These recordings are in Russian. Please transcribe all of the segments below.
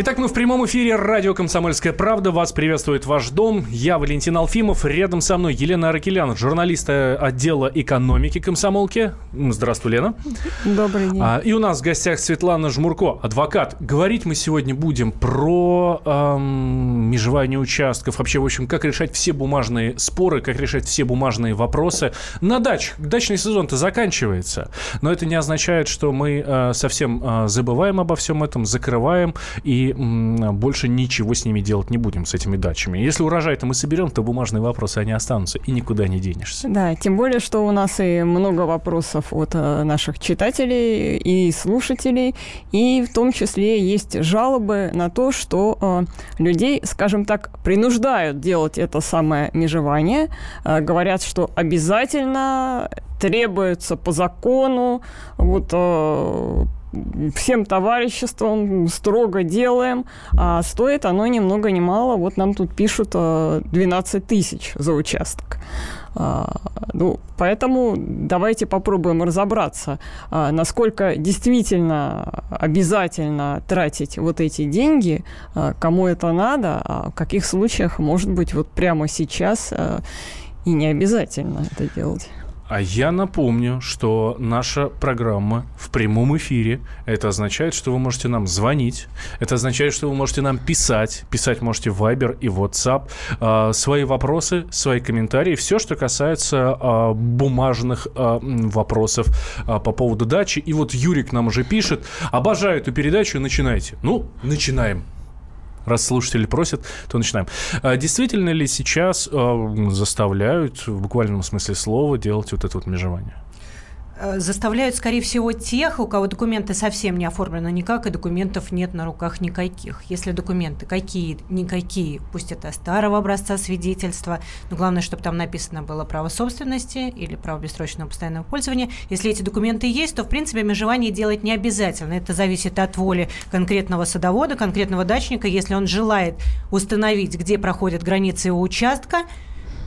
Итак, мы в прямом эфире радио «Комсомольская правда». Вас приветствует ваш дом. Я Валентин Алфимов. Рядом со мной Елена Аракелян, журналист отдела экономики комсомолки. Здравствуй, Лена. Добрый день. А, и у нас в гостях Светлана Жмурко, адвокат. Говорить мы сегодня будем про эм, межевание участков. Вообще, в общем, как решать все бумажные споры, как решать все бумажные вопросы. На дач. Дачный сезон-то заканчивается. Но это не означает, что мы э, совсем э, забываем обо всем этом, закрываем и больше ничего с ними делать не будем, с этими дачами. Если урожай-то мы соберем, то бумажные вопросы, они останутся, и никуда не денешься. Да, тем более, что у нас и много вопросов от э, наших читателей и слушателей, и в том числе есть жалобы на то, что э, людей, скажем так, принуждают делать это самое межевание, э, говорят, что обязательно требуется по закону вот всем товариществом строго делаем, а стоит оно ни много ни мало. Вот нам тут пишут 12 а, тысяч за участок. А, ну, поэтому давайте попробуем разобраться, а, насколько действительно обязательно тратить вот эти деньги, кому это надо, а в каких случаях, может быть, вот прямо сейчас и не обязательно это делать. А я напомню, что наша программа в прямом эфире. Это означает, что вы можете нам звонить. Это означает, что вы можете нам писать. Писать можете в Viber и WhatsApp. Э, свои вопросы, свои комментарии. Все, что касается э, бумажных э, вопросов по поводу дачи. И вот Юрик нам уже пишет. Обожаю эту передачу. Начинайте. Ну, начинаем раз слушатели просят, то начинаем. А действительно ли сейчас э, заставляют в буквальном смысле слова делать вот это вот межевание? Э, заставляют, скорее всего, тех, у кого документы совсем не оформлены никак, и документов нет на руках никаких. Если документы какие-никакие, пусть это старого образца свидетельства, но главное, чтобы там написано было право собственности или право бессрочного постоянного пользования. Если эти документы есть, то, в принципе, межевание делать не обязательно. Это зависит от воли конкретного садовода, конкретного дачника. Если он желает установить, где проходят границы его участка,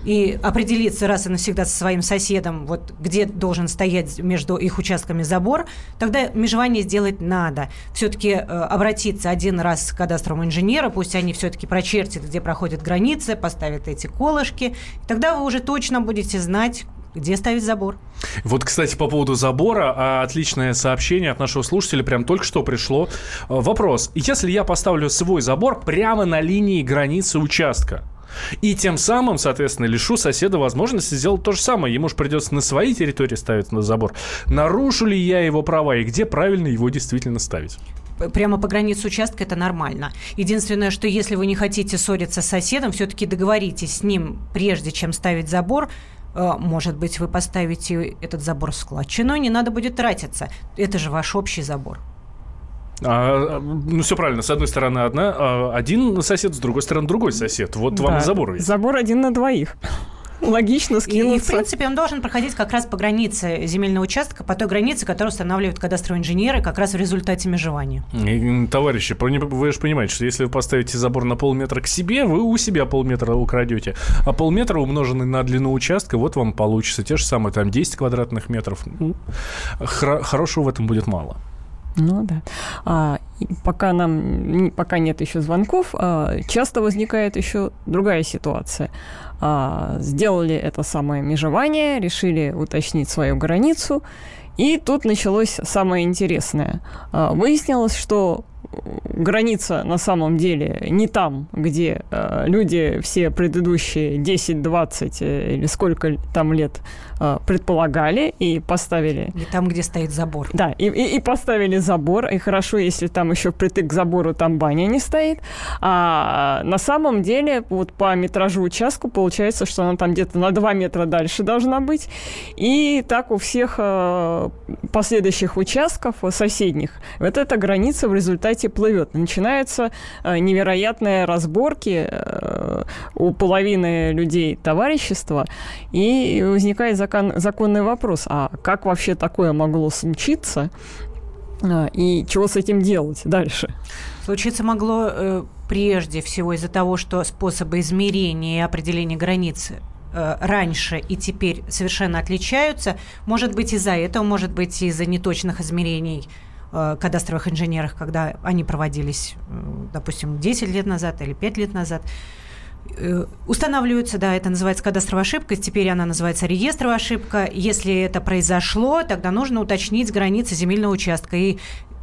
и определиться раз и навсегда со своим соседом, вот где должен стоять между их участками забор, тогда межевание сделать надо. Все-таки э, обратиться один раз к кадастровому инженеру, пусть они все-таки прочертят, где проходят границы, поставят эти колышки, тогда вы уже точно будете знать, где ставить забор. Вот, кстати, по поводу забора, а, отличное сообщение от нашего слушателя, прям только что пришло. Э, вопрос. Если я поставлю свой забор прямо на линии границы участка, и тем самым, соответственно, лишу соседа возможности сделать то же самое. Ему же придется на своей территории ставить на забор. Нарушу ли я его права и где правильно его действительно ставить? прямо по границе участка это нормально. Единственное, что если вы не хотите ссориться с соседом, все-таки договоритесь с ним, прежде чем ставить забор, э, может быть, вы поставите этот забор в складчину, не надо будет тратиться. Это же ваш общий забор. А, ну, все правильно. С одной стороны одна, а один сосед, с другой стороны другой сосед. Вот да. вам и забор есть. Забор один на двоих. Логично скинуться. И, в принципе, он должен проходить как раз по границе земельного участка, по той границе, которую устанавливают кадастровые инженеры как раз в результате межевания. И, товарищи, вы же понимаете, что если вы поставите забор на полметра к себе, вы у себя полметра украдете. А полметра умноженный на длину участка, вот вам получится те же самые там 10 квадратных метров. Хорошего в этом будет мало. Ну да. А, пока нам пока нет еще звонков, а, часто возникает еще другая ситуация. А, сделали это самое межевание, решили уточнить свою границу, и тут началось самое интересное. А, выяснилось, что граница на самом деле не там, где э, люди все предыдущие 10, 20 э, или сколько там лет э, предполагали и поставили... Не там, где стоит забор. Да, и, и, и поставили забор, и хорошо, если там еще притык к забору там баня не стоит. А на самом деле вот по метражу участку получается, что она там где-то на 2 метра дальше должна быть. И так у всех э, последующих участков соседних вот эта граница в результате результате плывет. Начинаются э, невероятные разборки э, у половины людей товарищества, и возникает закон, законный вопрос, а как вообще такое могло случиться, э, и чего с этим делать дальше? Случиться могло прежде всего из-за того, что способы измерения и определения границы э, раньше и теперь совершенно отличаются. Может быть из-за этого, может быть из-за неточных измерений э, кадастровых инженеров, когда они проводились, э, допустим, 10 лет назад или 5 лет назад. Э, устанавливаются, да, это называется кадастровая ошибка, теперь она называется реестровая ошибка. Если это произошло, тогда нужно уточнить границы земельного участка. И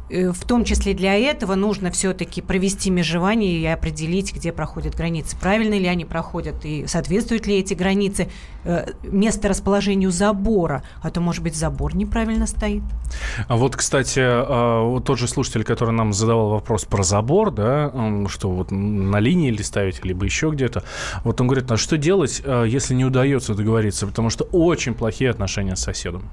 в том числе для этого нужно все-таки провести межевание и определить, где проходят границы. Правильно ли они проходят и соответствуют ли эти границы э, место расположению забора. А то, может быть, забор неправильно стоит. А вот, кстати, а, вот тот же слушатель, который нам задавал вопрос про забор, да, что вот на линии или ставить, либо еще где-то, вот он говорит, а что делать, а, если не удается договориться, потому что очень плохие отношения с соседом?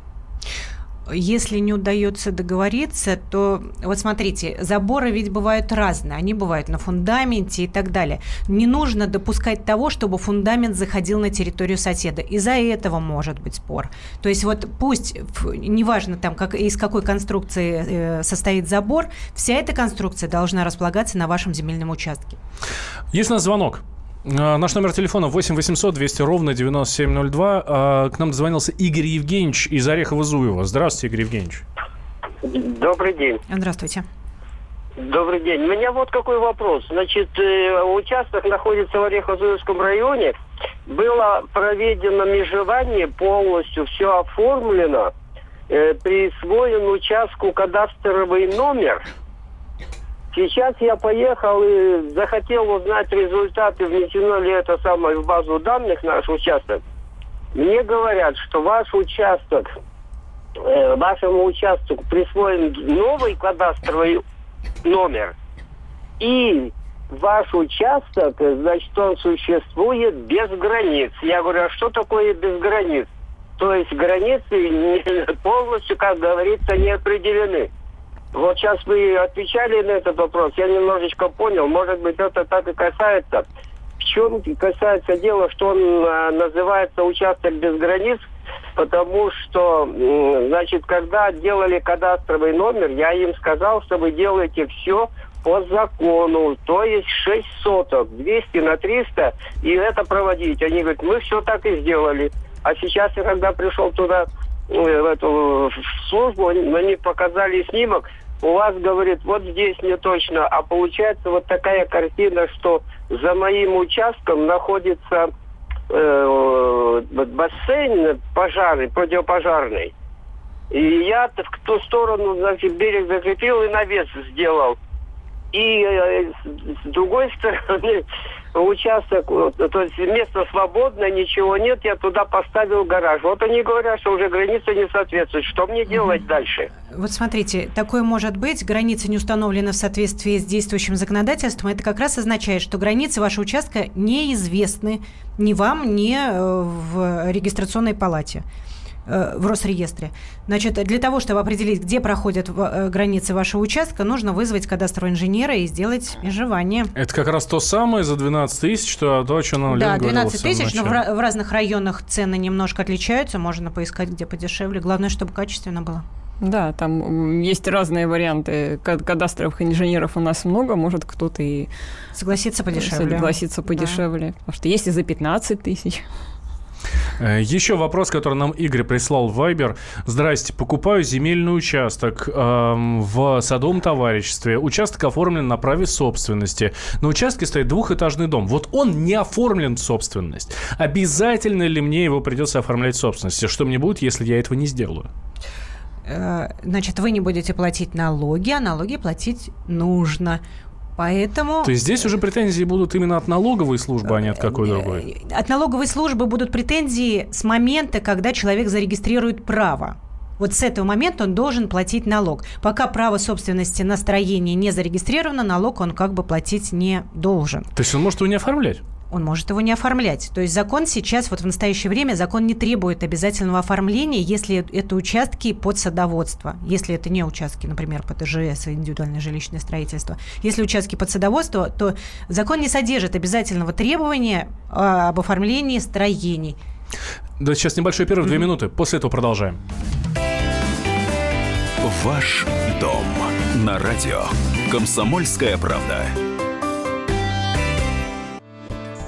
Если не удается договориться, то вот смотрите, заборы ведь бывают разные. Они бывают на фундаменте и так далее. Не нужно допускать того, чтобы фундамент заходил на территорию соседа. Из-за этого может быть спор. То есть вот пусть, неважно там, как, из какой конструкции э, состоит забор, вся эта конструкция должна располагаться на вашем земельном участке. Есть у нас звонок. А, наш номер телефона 8 800 200 ровно 9702. А, к нам дозвонился Игорь Евгеньевич из Орехова-Зуева. Здравствуйте, Игорь Евгеньевич. Добрый день. Здравствуйте. Добрый день. У меня вот какой вопрос. Значит, э, участок находится в Орехово-Зуевском районе. Было проведено межевание полностью, все оформлено. Э, присвоен участку кадастровый номер – Сейчас я поехал и захотел узнать результаты, внесено ли это самое в базу данных наш участок. Мне говорят, что ваш участок, э, вашему участку присвоен новый кадастровый номер. И ваш участок, значит, он существует без границ. Я говорю, а что такое без границ? То есть границы полностью, как говорится, не определены. Вот сейчас вы отвечали на этот вопрос, я немножечко понял, может быть, это так и касается. В чем касается дела, что он а, называется участок без границ, потому что, значит, когда делали кадастровый номер, я им сказал, что вы делаете все по закону, то есть 6 соток, 200 на 300, и это проводить. Они говорят, мы все так и сделали. А сейчас я когда пришел туда, э, в эту службу, они показали снимок, у вас, говорит, вот здесь не точно, а получается вот такая картина, что за моим участком находится э, бассейн пожарный, противопожарный. И я в ту сторону, значит, берег закрепил и навес сделал. И э, с другой стороны, участок, то есть место свободное, ничего нет, я туда поставил гараж. Вот они говорят, что уже граница не соответствует. Что мне делать дальше? Вот смотрите, такое может быть, граница не установлена в соответствии с действующим законодательством. Это как раз означает, что границы вашего участка неизвестны ни вам, ни э, в регистрационной палате. Э, в Росреестре. Значит, для того, чтобы определить, где проходят э, границы вашего участка, нужно вызвать кадастрового инженера и сделать межевание. Это как раз то самое за 12 тысяч, что то, о чем Да, 12 тысяч, но в, в разных районах цены немножко отличаются, можно поискать, где подешевле. Главное, чтобы качественно было. Да, там есть разные варианты. Кадастровых инженеров у нас много, может кто-то и... Согласится подешевле. Согласится подешевле. Да. Потому что есть и за 15 тысяч. Э, Еще вопрос, который нам Игорь прислал в Viber. Здрасте, покупаю земельный участок эм, в садовом товариществе. Участок оформлен на праве собственности. На участке стоит двухэтажный дом. Вот он не оформлен в собственность. Обязательно ли мне его придется оформлять в собственности? Что мне будет, если я этого не сделаю? Э, значит, вы не будете платить налоги, а налоги платить нужно. Поэтому... То есть здесь уже претензии будут именно от налоговой службы, а не от какой другой? От налоговой службы будут претензии с момента, когда человек зарегистрирует право. Вот с этого момента он должен платить налог. Пока право собственности на строение не зарегистрировано, налог он как бы платить не должен. То есть он может его не оформлять? Он может его не оформлять. То есть закон сейчас, вот в настоящее время, закон не требует обязательного оформления, если это участки под садоводство, если это не участки, например, под ИЖС, индивидуальное жилищное строительство. Если участки под садоводство, то закон не содержит обязательного требования а, об оформлении строений. Да, сейчас небольшой перерыв, две минуты. После этого продолжаем. Ваш дом на радио. Комсомольская правда.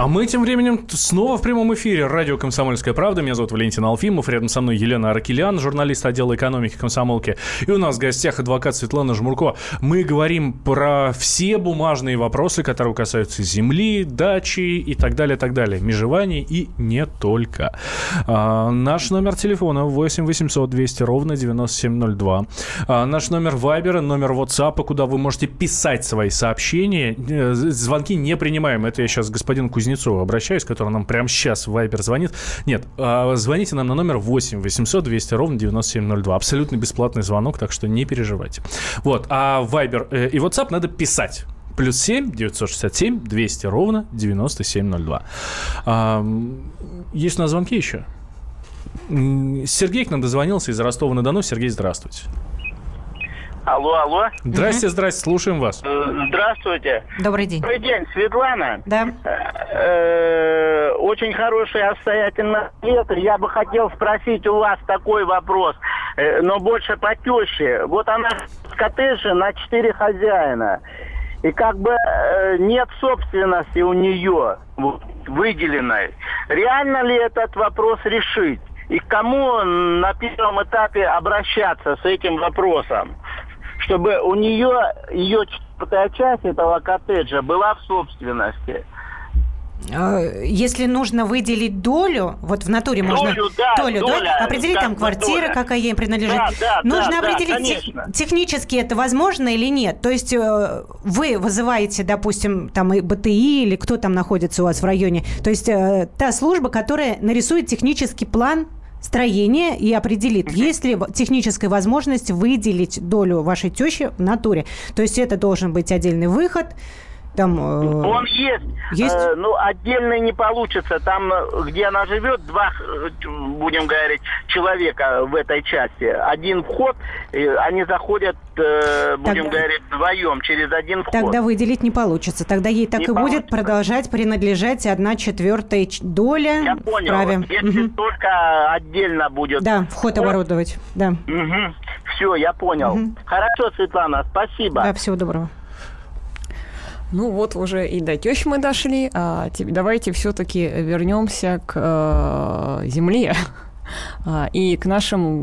А мы тем временем снова в прямом эфире. Радио «Комсомольская правда». Меня зовут Валентин Алфимов. Рядом со мной Елена Аракелян, журналист отдела экономики комсомолки. И у нас в гостях адвокат Светлана Жмурко. Мы говорим про все бумажные вопросы, которые касаются земли, дачи и так далее, так далее. Межеваний и не только. А, наш номер телефона 8 800 200 ровно 9702. А, наш номер Вайбера, номер WhatsApp, куда вы можете писать свои сообщения. Э, звонки не принимаем. Это я сейчас господин Кузнецов Кузнецову обращаюсь, который нам прямо сейчас в Вайбер звонит. Нет, а, звоните нам на номер 8 800 200 ровно 9702. Абсолютно бесплатный звонок, так что не переживайте. Вот, а Вайбер э, и WhatsApp надо писать. Плюс 7 967 200 ровно 9702. А, есть у нас звонки еще? Сергей к нам дозвонился из Ростова-на-Дону. Сергей, здравствуйте. Алло, алло. Здрасте, здрасте, слушаем вас. Э, Здравствуйте. Добрый день. Добрый день, Светлана. Да. Э, Очень хороший обстоятельный ответ. Я бы хотел спросить у вас такой вопрос, э, но больше по теще. Вот она в коттедже на четыре хозяина. И как бы э, нет собственности у нее выделенной. Реально ли этот вопрос решить? И к кому на первом этапе обращаться с этим вопросом? Чтобы у нее ее четвертая часть этого коттеджа была в собственности. А, Если нужно выделить долю, вот в натуре можно Долю, да, долю, доля, да, определить там квартира, доля. какая ей принадлежит. Да, да, нужно да, да, определить тех- конечно. технически это возможно или нет. То есть э, вы вызываете, допустим, там и БТИ или кто там находится у вас в районе. То есть э, та служба, которая нарисует технический план строения и определит, есть ли техническая возможность выделить долю вашей тещи в натуре. То есть это должен быть отдельный выход. Там, э, Он есть. Есть? Э, ну, отдельно не получится. Там, э, где она живет, два, э, будем говорить, человека в этой части. Один вход, они заходят, э, будем Тогда- говорить, вдвоем через один вход. Тогда выделить не получится. Тогда ей так Не и будет получится. продолжать принадлежать одна четвертая доля Я понял. праве. Если Мгм. только отдельно будет. Да, вход оборудовать. Да. Все, я понял. Хорошо, Светлана, спасибо. Да, всего доброго. Ну вот уже и до тещ мы дошли, а те- давайте все-таки вернемся к э, земле. А, и к нашим,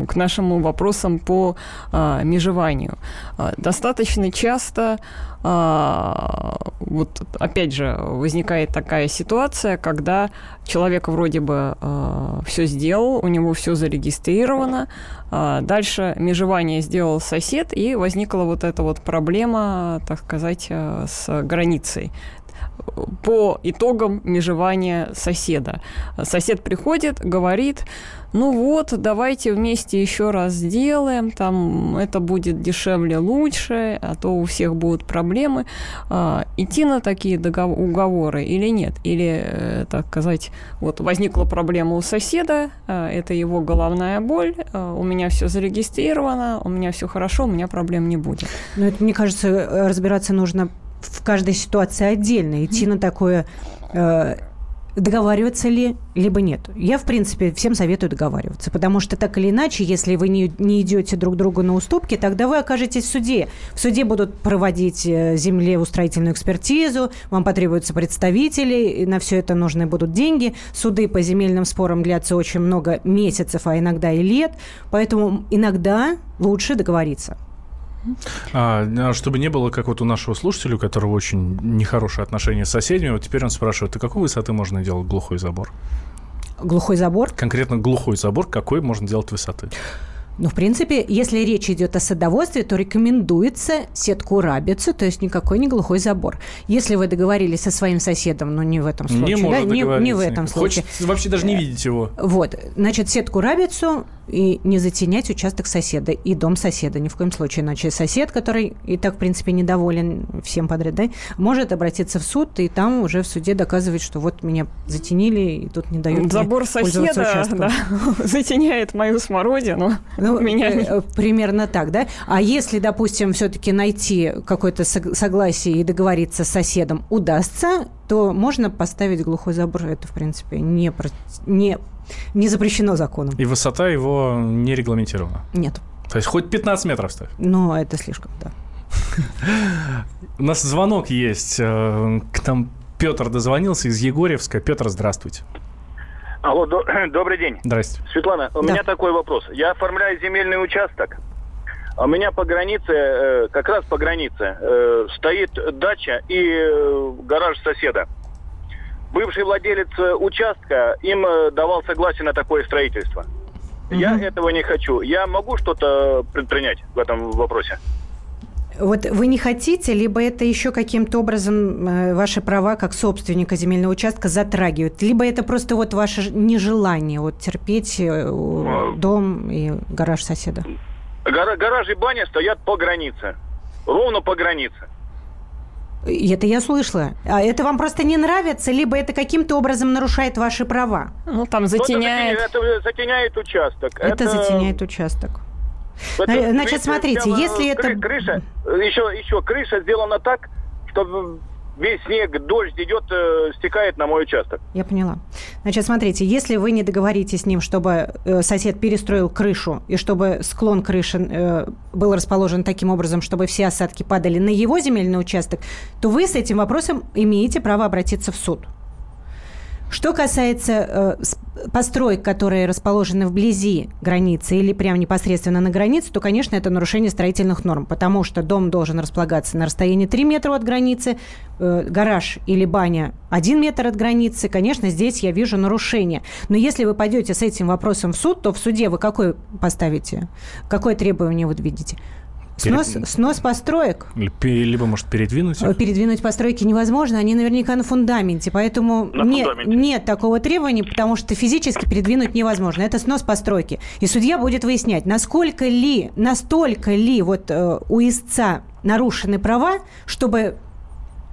м, к нашим вопросам по а, межеванию. А, достаточно часто, вот опять же, возникает такая ситуация, когда человек вроде бы все сделал, у него все зарегистрировано, дальше межевание сделал сосед, и возникла вот эта вот проблема, так сказать, с границей по итогам межевания соседа. Сосед приходит, говорит, ну вот, давайте вместе еще раз сделаем, там это будет дешевле, лучше, а то у всех будут проблемы. А, идти на такие догов- уговоры или нет? Или, э, так сказать, вот возникла проблема у соседа, а, это его головная боль, а, у меня все зарегистрировано, у меня все хорошо, у меня проблем не будет. Но это, мне кажется, э, разбираться нужно в каждой ситуации отдельно. Идти на такое... э, договариваться ли, либо нет. Я, в принципе, всем советую договариваться, потому что так или иначе, если вы не, не идете друг другу на уступки, тогда вы окажетесь в суде. В суде будут проводить э, землеустроительную экспертизу, вам потребуются представители, на все это нужны будут деньги. Суды по земельным спорам длятся очень много месяцев, а иногда и лет, поэтому иногда лучше договориться. А, а, чтобы не было, как вот у нашего слушателя, у которого очень нехорошие отношения с соседями, вот теперь он спрашивает, а какой высоты можно делать глухой забор? Глухой забор. Конкретно глухой забор какой можно делать высоты? Ну, в принципе, если речь идет о садоводстве, то рекомендуется сетку рабицу, то есть никакой не глухой забор. Если вы договорились со своим соседом, но не в этом случае, не да, не, не в этом случае. Хочет вообще даже не видеть его. Вот, значит, сетку рабицу и не затенять участок соседа и дом соседа ни в коем случае. Иначе сосед, который и так, в принципе, недоволен всем подряд, да, может обратиться в суд и там уже в суде доказывать, что вот меня затенили и тут не дают Забор соседа да, затеняет мою смородину. Ну, меня э, э, примерно так, да? А если, допустим, все-таки найти какое-то сог- согласие и договориться с соседом удастся, то можно поставить глухой забор. Это, в принципе, не, про- не, не запрещено законом. И высота его не регламентирована. Нет. То есть хоть 15 метров ставь. Но это слишком, да. У нас звонок есть. э, К нам Петр дозвонился из Егорьевска. Петр, здравствуйте. Алло, до- добрый день. Здрасте. Светлана, у Да. меня такой вопрос. Я оформляю земельный участок. А У меня по границе, э, как раз по границе, э, стоит дача и э, гараж соседа. Бывший владелец участка им давал согласие на такое строительство. Я этого не хочу. Я могу что-то предпринять в этом вопросе? Вот вы не хотите, либо это еще каким-то образом ваши права как собственника земельного участка затрагивают, либо это просто вот ваше нежелание вот терпеть дом и гараж соседа. Гара- гараж и баня стоят по границе. Ровно по границе. Это я слышала. А это вам просто не нравится, либо это каким-то образом нарушает ваши права? Ну, там Ну, это затеняет. Это, затеняет участок. Это, затеняет участок. Это, Значит, видите, смотрите, если это- кры- Крыша, еще, еще крыша сделана так, что весь снег, дождь идет, э, стекает на мой участок. Я поняла. Значит, смотрите, если вы не договоритесь с ним, чтобы э, сосед перестроил крышу и чтобы склон крыши э, был расположен таким образом, чтобы все осадки падали на его земельный участок, то вы с этим вопросом имеете право обратиться в суд. Что касается э, построек, которые расположены вблизи границы или прямо непосредственно на границе, то, конечно, это нарушение строительных норм, потому что дом должен располагаться на расстоянии 3 метра от границы, э, гараж или баня 1 метр от границы. Конечно, здесь я вижу нарушение. Но если вы пойдете с этим вопросом в суд, то в суде вы какой поставите? Какое требование вы видите? Снос, Перед- снос построек? Либо, может, передвинуть их? Э, Передвинуть постройки невозможно, они наверняка на фундаменте, поэтому На не- фундаменте. нет такого требования, потому что физически передвинуть невозможно. Это снос постройки. И судья будет выяснять, насколько ли, настолько ли вот э, у истца нарушены права, чтобы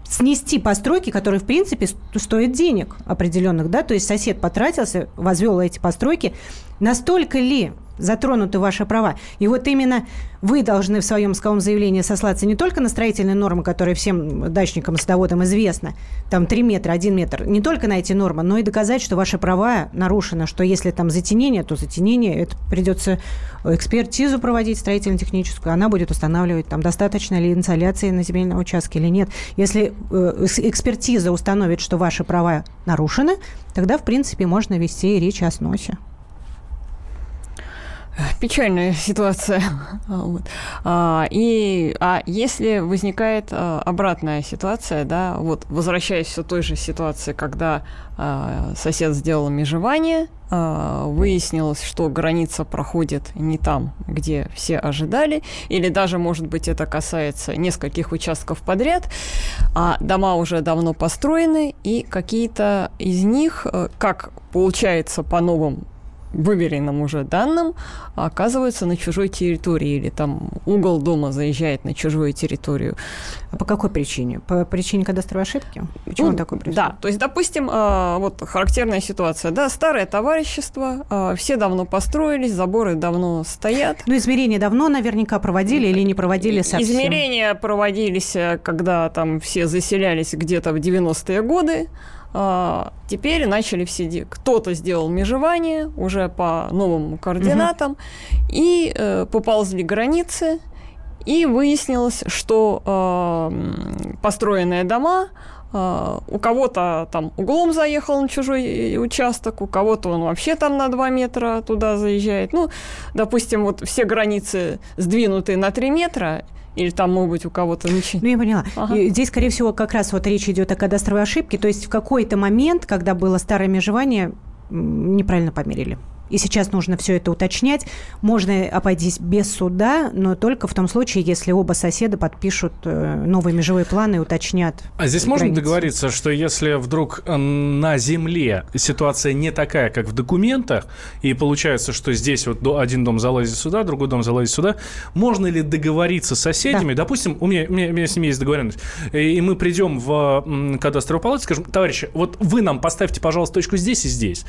снести постройки, которые, в принципе, стоят денег определенных, да, то есть сосед потратился, возвел эти постройки, настолько ли затронуты ваши права. И вот именно вы должны в своем исковом заявлении сослаться не только на строительные нормы, которые всем дачникам, садоводам известны, там 3 метра, 1 метр, не только на эти нормы, но и доказать, что ваши права нарушены, что если там затенение, то затенение, это придется экспертизу проводить строительно-техническую, она будет устанавливать, там, достаточно ли инсоляции на земельном участке или нет. Если э, экспертиза установит, что ваши права нарушены, тогда, в принципе, можно вести речь о сносе. Печальная ситуация. Вот. А, и, а если возникает а, обратная ситуация, да, вот возвращаясь все той же ситуации, когда а, сосед сделал межевание, а, выяснилось, что граница проходит не там, где все ожидали, или даже, может быть, это касается нескольких участков подряд, а дома уже давно построены, и какие-то из них, э, как получается по новым выверенным уже данным, оказываются на чужой территории, или там угол дома заезжает на чужую территорию. А по какой причине? По причине кадастровой ошибки? Почему Ну, такое происходит? Да, то есть, допустим, а, вот характерная ситуация, да, старое товарищество, а, все давно построились, заборы давно стоят. Ну, измерения давно наверняка проводили или не проводили совсем? Измерения проводились, э, когда там все заселялись где-то в 90-е годы. А, теперь начали все... де- Кто-то сделал межевание уже по новым координатам, и э, поползли границы, и выяснилось, что э, построенные дома э, у кого-то там углом заехал на чужой э, участок, у кого-то он вообще там на 2 метра туда заезжает. Ну, допустим, вот все границы сдвинуты на 3 метра, или там, может быть, у кого-то ничего. Ну, я поняла. Ага. Здесь, скорее всего, как раз вот речь идет о кадастровой ошибке. То есть в какой-то момент, когда было старое межевание, неправильно померили. И сейчас нужно все это уточнять. Можно обойтись без суда, но только в том случае, если оба соседа подпишут э, новые межевые планы и уточнят. А здесь границы. можно договориться, что если вдруг э, на земле ситуация не такая, как в документах, и получается, что здесь вот один дом залазит сюда, другой дом залазит сюда, можно ли договориться с соседями? Допустим, у меня, у, меня, у меня с ними есть договоренность, и мы придем в кадастровую палату и скажем, товарищи, вот вы нам поставьте, пожалуйста, точку здесь и здесь.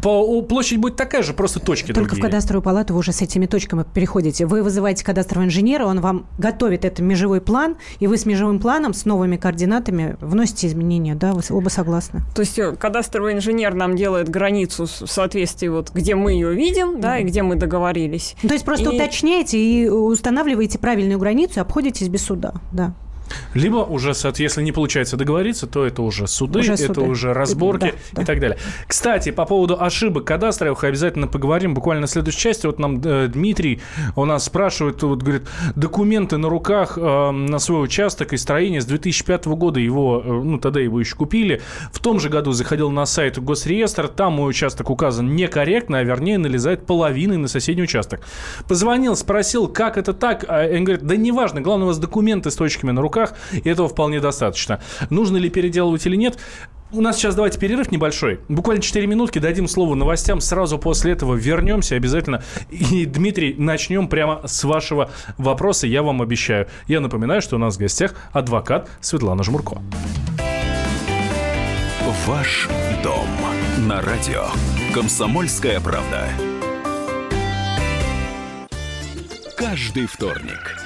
Площадь будет такая же, просто точки Только другие. в кадастровую палату вы уже с этими точками переходите. Вы вызываете кадастрового инженера, он вам готовит этот межевой план, и вы с межевым планом, с новыми координатами вносите изменения. Да, вы оба согласны. То есть э, кадастровый инженер нам делает границу в соответствии вот где мы ее видим, да, и где мы договорились. То есть просто И- уточняете и устанавливаете правильную границу обходитесь без суда. Да. Либо уже, если не получается договориться, то это уже суды, Уже это суды. уже разборки Да, да. и так далее. Кстати, по поводу ошибок кадастровых обязательно поговорим буквально в следующей части. Вот нам э, Дмитрий у нас спрашивает, вот говорит, документы на руках э, на свой участок и строение с 2005 года его, э, ну тогда его еще купили. В том же году заходил на сайт Госреестра, там мой участок указан некорректно, а вернее налезает половиной на соседний участок. Позвонил, спросил, как это так, а он говорит, да неважно, главное у вас документы с точками на руках, и этого вполне достаточно. Нужно ли переделывать или нет? У нас сейчас давайте перерыв небольшой. Буквально 4 минутки, дадим слово новостям. Сразу после этого вернемся обязательно. И, Дмитрий, начнем прямо с вашего вопроса, я вам обещаю. Я напоминаю, что у нас в гостях адвокат Светлана Жмурко. Ваш дом на радио. Комсомольская правда. Каждый вторник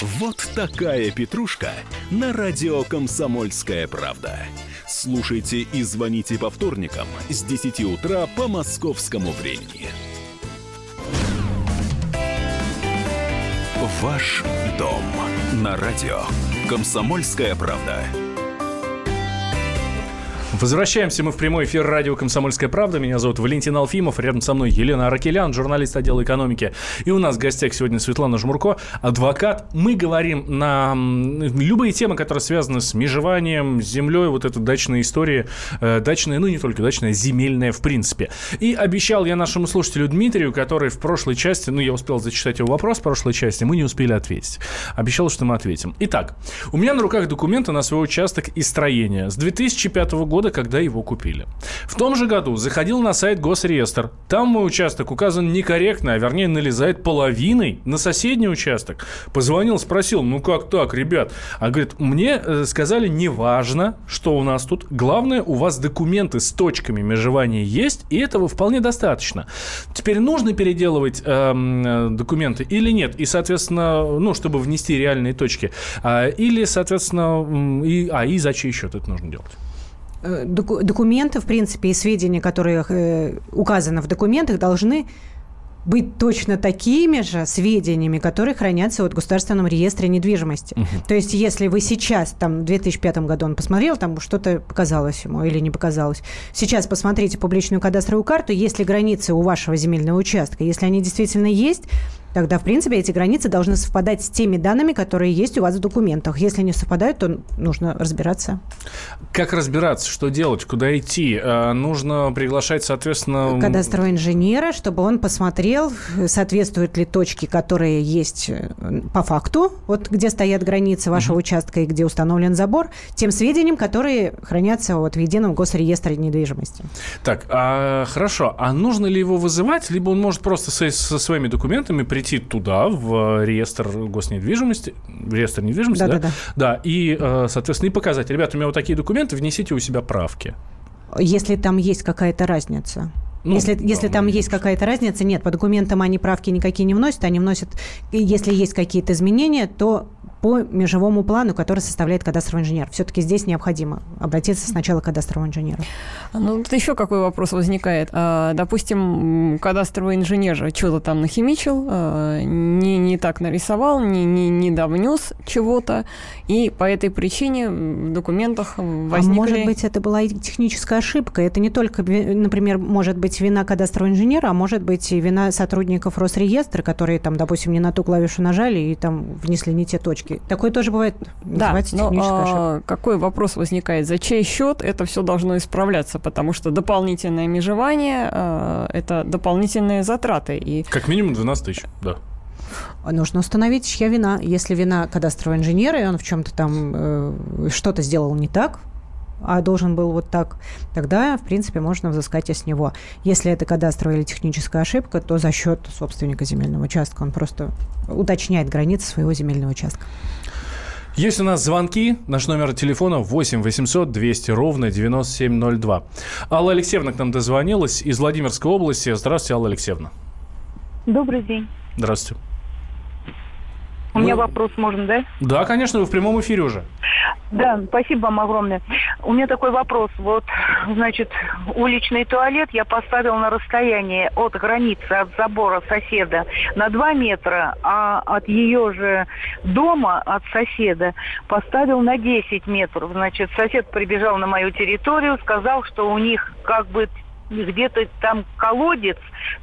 Вот такая петрушка на радио «Комсомольская правда». Слушайте и звоните по вторникам с 10 утра по московскому времени. Ваш дом на радио «Комсомольская правда». Возвращаемся мы в прямой эфир радио «Комсомольская правда». Меня зовут Валентин Алфимов. Рядом со мной Елена Аракелян, журналист отдела экономики. И у нас в гостях сегодня Светлана Жмурко, адвокат. Мы говорим на любые темы, которые связаны с межеванием, землей, вот эта дачная история, э, дачная, ну не только дачная, земельная в принципе. И обещал я нашему слушателю Дмитрию, который в прошлой части, ну я успел зачитать его вопрос в прошлой части, мы не успели ответить. Обещал, что мы ответим. Итак, у меня на руках документы на свой участок и строение с 2005 года, когда его купили. В том же году заходил на сайт Госреестр. Там мой участок указан некорректно, а вернее налезает половиной на соседний участок. Позвонил, спросил, ну как так, ребят? А говорит, мне э, сказали, неважно, что у нас тут. Главное, у вас документы с точками межевания есть, и этого вполне достаточно. Теперь нужно переделывать эм, э, документы или нет? И, соответственно, ну, чтобы внести реальные точки. А, или, соответственно, и, а и за чей счет это нужно делать? Э, доку- Документы, в принципе, и сведения, которые э, указаны в документах, должны быть точно такими же сведениями, которые хранятся вот в Государственном реестре недвижимости. То есть, если вы сейчас, там, в 2005 году он посмотрел, там что-то показалось ему или не показалось, сейчас посмотрите публичную кадастровую карту, есть ли границы у вашего земельного участка. Если они действительно есть, тогда, в принципе, эти границы должны совпадать с теми данными, которые есть у вас в документах. Если не совпадают, то нужно разбираться. Как разбираться, что делать, куда идти? Э, Нужно приглашать, соответственно... кадастрового инженера, чтобы он посмотрел, соответствуют ли точки, которые есть э, по факту, вот где стоят границы вашего участка и где установлен забор, тем сведениям, которые хранятся вот в едином госреестре недвижимости. Так, а, хорошо. А нужно ли его вызывать, либо он может просто со, со своими документами прийти туда, в реестр госнедвижимости, в реестр недвижимости, да? Да-да-да. Да, и, э, соответственно, и показать. Ребята, у меня вот такие документы, внесите у себя правки. Если там есть какая-то разница. Ну, если, да, если там есть какая-то разница, нет, по документам они правки никакие не вносят, они вносят, если есть какие-то изменения, то по межевому плану, который составляет кадастровый инженер. Все-таки здесь необходимо обратиться сначала к кадастровому инженеру. Ну, тут еще какой вопрос возникает. А, допустим, кадастровый инженер же что-то там нахимичил, а, не, не так нарисовал, не, не, не довнес чего-то, и по этой причине в документах возникли... А может быть, это была и техническая ошибка. Это не только, например, может быть вина кадастрового инженера, а может быть и вина сотрудников Росреестра, которые там, допустим, не на ту клавишу нажали и там внесли не те точки. Такое тоже бывает. Да, но а, какой вопрос возникает? За чей счет это все должно исправляться? Потому что дополнительное межевание а, это дополнительные затраты. И... Как минимум 12 тысяч, да. Нужно установить, чья вина. Если вина кадастрового инженера, и он в чем-то там э, что-то сделал не так, а должен был вот так, тогда, в принципе, можно взыскать и с него. Если это кадастровая или техническая ошибка, то за счет собственника земельного участка. Он просто уточняет границы своего земельного участка. Есть у нас звонки. Наш номер телефона 8 800 200 ровно 9702. Алла Алексеевна к нам дозвонилась из Владимирской области. Здравствуйте, Алла Алексеевна. Добрый день. Здравствуйте. У меня вопрос можно, да? Да, конечно, вы в прямом эфире уже. Да, спасибо вам огромное. У меня такой вопрос. Вот, значит, уличный туалет я поставил на расстоянии от границы, от забора соседа на 2 метра, а от ее же дома, от соседа, поставил на 10 метров. Значит, сосед прибежал на мою территорию, сказал, что у них как бы где-то там колодец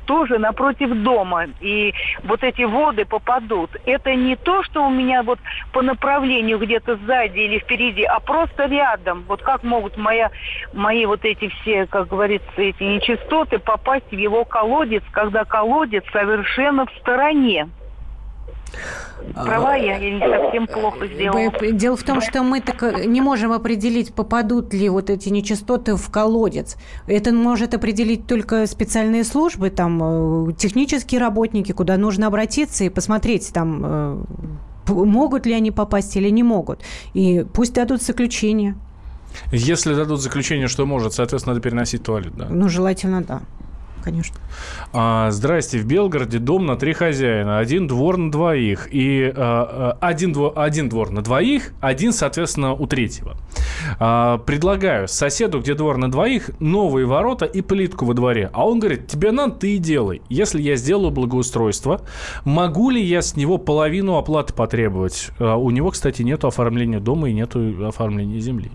тоже напротив дома, и вот эти воды попадут. Это не то, что у меня вот по направлению где-то сзади или впереди, а просто рядом. Вот как могут моя, мои вот эти все, как говорится, эти нечистоты попасть в его колодец, когда колодец совершенно в стороне. Права я или совсем плохо сделала? Дело в том, что мы так э, не можем определить, попадут ли вот эти нечистоты в колодец. Это может определить только специальные службы, там, э, технические работники, куда нужно обратиться и посмотреть, там, э, могут ли они попасть или не могут. И пусть дадут заключение. Если дадут заключение, что может, соответственно, надо переносить туалет, да? Ну, желательно, да конечно. А, здрасте, в Белгороде дом на три хозяина, один двор на двоих, и а, а один, двор, один двор на двоих, один, соответственно, у третьего. А, предлагаю соседу, где двор на двоих, новые ворота и плитку во дворе. А он говорит, тебе надо, ты и делай. Если я сделаю благоустройство, могу ли я с него половину оплаты потребовать? А, у него, кстати, нет оформления дома и нет оформления земли.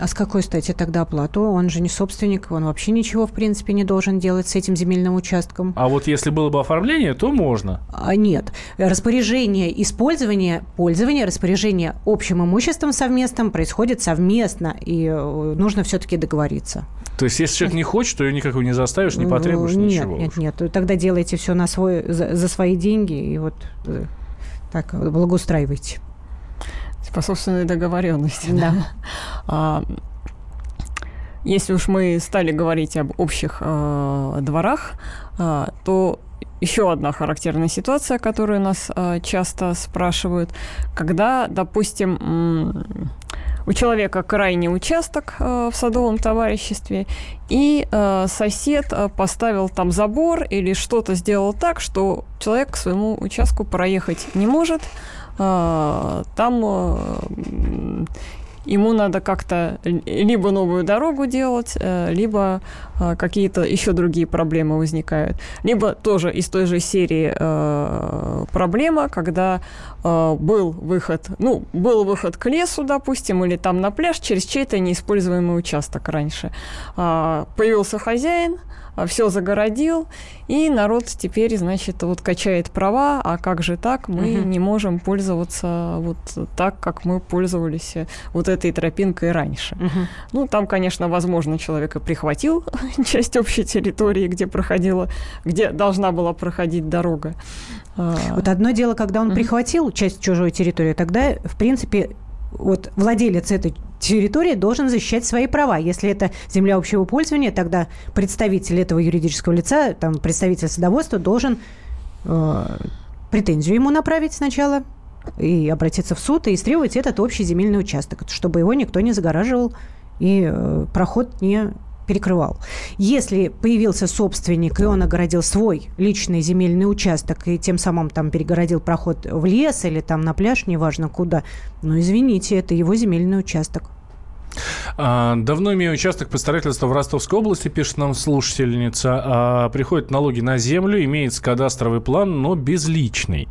А с какой стати тогда оплату? Он же не собственник, он вообще ничего, в принципе, не должен делать с этим земельным участком. А вот если было бы оформление, то можно? А, нет. Распоряжение использования, пользование, распоряжение общим имуществом совместным происходит совместно, и э, нужно все-таки договориться. То есть, если человек не хочет, то ее никакого не заставишь, не потребуешь нет, ничего? Нет, нет, нет. Тогда делайте все на свой, за, за свои деньги, и вот э, так благоустраивайте по собственной договоренности. Да. А, если уж мы стали говорить об общих э, дворах, э, то еще одна характерная ситуация, которую нас э, часто спрашивают, когда, допустим, у человека крайний участок э, в садовом товариществе, и э, сосед э, поставил там забор или что-то сделал так, что человек к своему участку проехать не может, там э, ему надо как-то либо новую дорогу делать, э, либо э, какие-то еще другие проблемы возникают. Либо тоже из той же серии проблема, когда был выход, ну, был выход к лесу, допустим, или там на пляж через чей-то неиспользуемый участок раньше. А, появился хозяин, а, все загородил, и народ теперь, значит, вот качает права, а как же так, мы угу. не можем пользоваться вот так, как мы пользовались вот этой тропинкой раньше. Угу. Ну, там, конечно, возможно, человек и прихватил часть общей территории, где проходила, где должна была проходить дорога. А. Вот одно дело, когда он угу. прихватил часть чужой территории, тогда, в принципе, вот владелец этой территории должен защищать свои права. Если это земля общего пользования, тогда представитель этого юридического лица, там, представитель садоводства должен э, претензию ему направить сначала и обратиться в суд и истребовать этот общий земельный участок, чтобы его никто не загораживал и э, проход не перекрывал. Если появился собственник, и он огородил свой личный земельный участок, и тем самым там перегородил проход в лес или там на пляж, неважно куда, ну, извините, это его земельный участок. А, давно имею участок по строительству в Ростовской области, пишет нам слушательница. А, приходят налоги на землю, имеется кадастровый план, но безличный.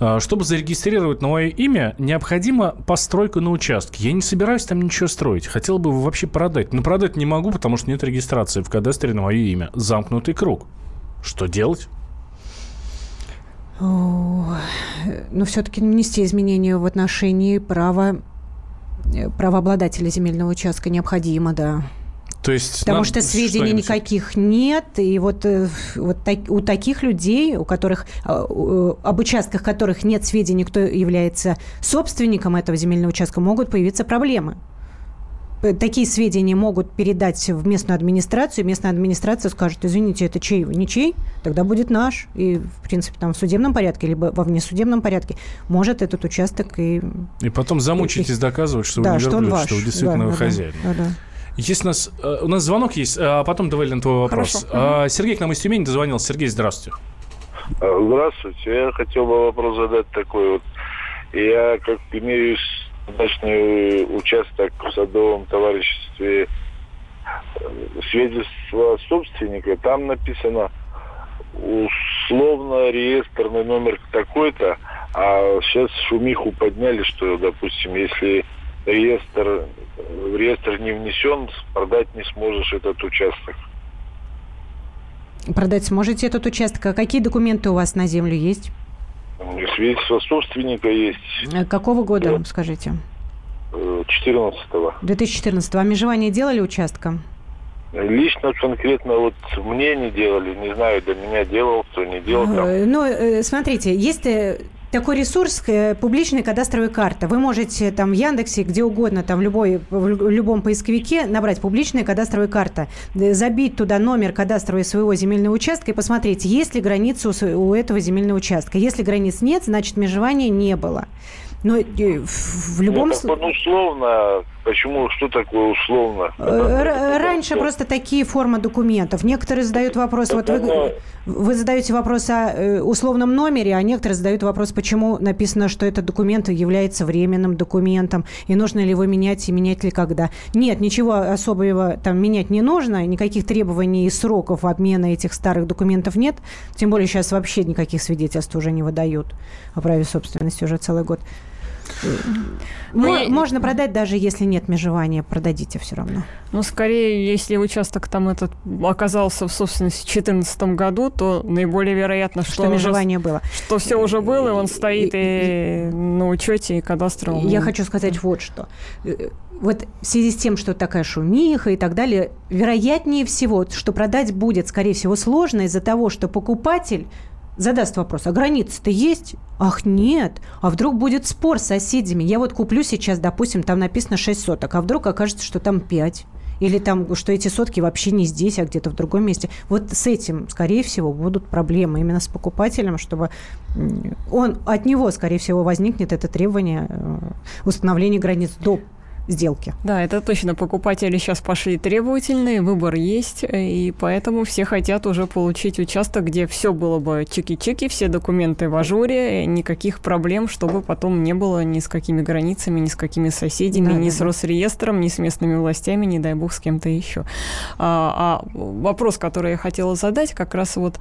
А, чтобы зарегистрировать на мое имя, необходима постройка на участке. Я не собираюсь там ничего строить. Хотел бы его вообще продать. Но продать не могу, потому что нет регистрации в кадастре на мое имя. Замкнутый круг. Что делать? Но все-таки внести изменения в отношении права правообладателя земельного участка необходимо, да. То есть Потому что сведений никаких нет, и вот, э, вот так, у таких людей, у которых а, об участках которых нет сведений, кто является собственником этого земельного участка, могут появиться проблемы такие сведения могут передать в местную администрацию, местная администрация скажет, извините, это чей? Ничей? Тогда будет наш. И, в принципе, там в судебном порядке, либо во внесудебном порядке может этот участок и... И потом замучитесь и, доказывать, что да, вы не что, он ваш. что вы действительно да, вы да, хозяин. Да, да. Есть у нас, э, у нас звонок есть, а потом давай на твой вопрос. Хорошо. Сергей к нам из Тюмени дозвонился. Сергей, здравствуйте. А, здравствуйте. Я хотел бы вопрос задать такой вот. Я как имею дачный участок в садовом товариществе э, свидетельство собственника, там написано условно реестрный номер такой-то, а сейчас шумиху подняли, что, допустим, если реестр, в реестр не внесен, продать не сможешь этот участок. Продать сможете этот участок. А какие документы у вас на землю есть? Свидетельство собственника есть. Э, какого года, да. скажите? 14-го. 2014-го. А межевание делали участка? Лично конкретно вот мне не делали, не знаю, до меня делал, кто не делал. Там. Ну, э, смотрите, есть э, такой ресурс, публичная кадастровая карта. Вы можете там в Яндексе, где угодно, там в, любой, в любом поисковике набрать публичная кадастровая карта, забить туда номер кадастровой своего земельного участка и посмотреть, есть ли границы у этого земельного участка. Если границ нет, значит межевания не было. Но э, в любом случае... Ну, условно, почему, что такое условно? Э, раньше просто такие формы документов. Некоторые задают вопрос, вот вы, вы задаете вопрос о э, условном номере, а некоторые задают вопрос, почему написано, что этот документ является временным документом, и нужно ли его менять, и менять ли когда. Нет, ничего особого там менять не нужно, никаких требований и сроков обмена этих старых документов нет, тем более сейчас вообще никаких свидетельств уже не выдают о праве собственности уже целый год. Мы... Можно продать, даже если нет межевания, продадите все равно. Ну, скорее, если участок там этот оказался в собственности в 2014 году, то наиболее вероятно, что, что межевание уже, было. Что все уже было, и он стоит и, и на учете, и кадастровом. Я хочу сказать вот что. Вот в связи с тем, что такая шумиха и так далее, вероятнее всего, что продать будет, скорее всего, сложно из-за того, что покупатель задаст вопрос, а границы-то есть? Ах, нет. А вдруг будет спор с соседями? Я вот куплю сейчас, допустим, там написано 6 соток, а вдруг окажется, что там 5. Или там, что эти сотки вообще не здесь, а где-то в другом месте. Вот с этим, скорее всего, будут проблемы именно с покупателем, чтобы он, от него, скорее всего, возникнет это требование э, установления границ до сделки. Да, это точно. Покупатели сейчас пошли требовательные, выбор есть, и поэтому все хотят уже получить участок, где все было бы чики-чики, все документы в ажуре, никаких проблем, чтобы потом не было ни с какими границами, ни с какими соседями, да, ни да, с Росреестром, ни с местными властями, не дай бог с кем-то еще. А, а вопрос, который я хотела задать, как раз вот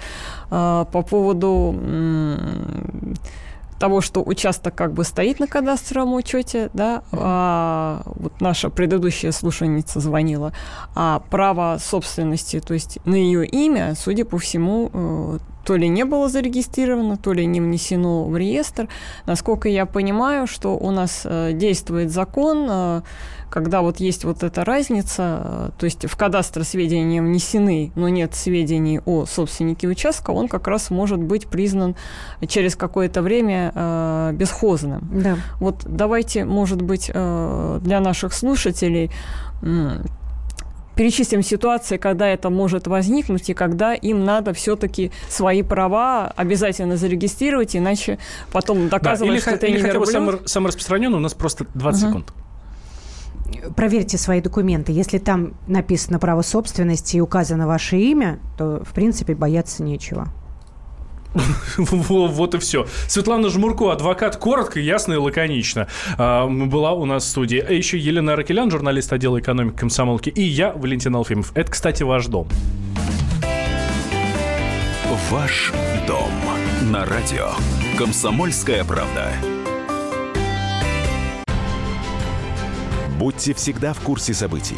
а, по поводу того, что участок как бы стоит на кадастровом учете, да, а, вот наша предыдущая слушательница звонила, а право собственности, то есть на ее имя, судя по всему, э, то ли не было зарегистрировано, то ли не внесено в реестр. Насколько я понимаю, что у нас э, действует закон, э, когда вот есть вот эта разница, э, то есть в кадастр сведения внесены, но нет сведений о собственнике участка, он как раз может быть признан через какое-то время бесхозным. Да. Вот давайте, может быть, для наших слушателей перечислим ситуации, когда это может возникнуть, и когда им надо все-таки свои права обязательно зарегистрировать, иначе потом доказывать, да, или, что это или не хотя бы самый, самый распространенный, у нас просто 20 угу. секунд. проверьте свои документы. Если там написано право собственности и указано ваше имя, то, в принципе, бояться нечего. Вот и все. Светлана Жмурко, адвокат, коротко, ясно и лаконично. А, была у нас в студии. А еще Елена Ракелян, журналист отдела экономики комсомолки. И я, Валентин Алфимов. Это, кстати, ваш дом. Ваш дом на радио. Комсомольская правда. Будьте всегда в курсе событий.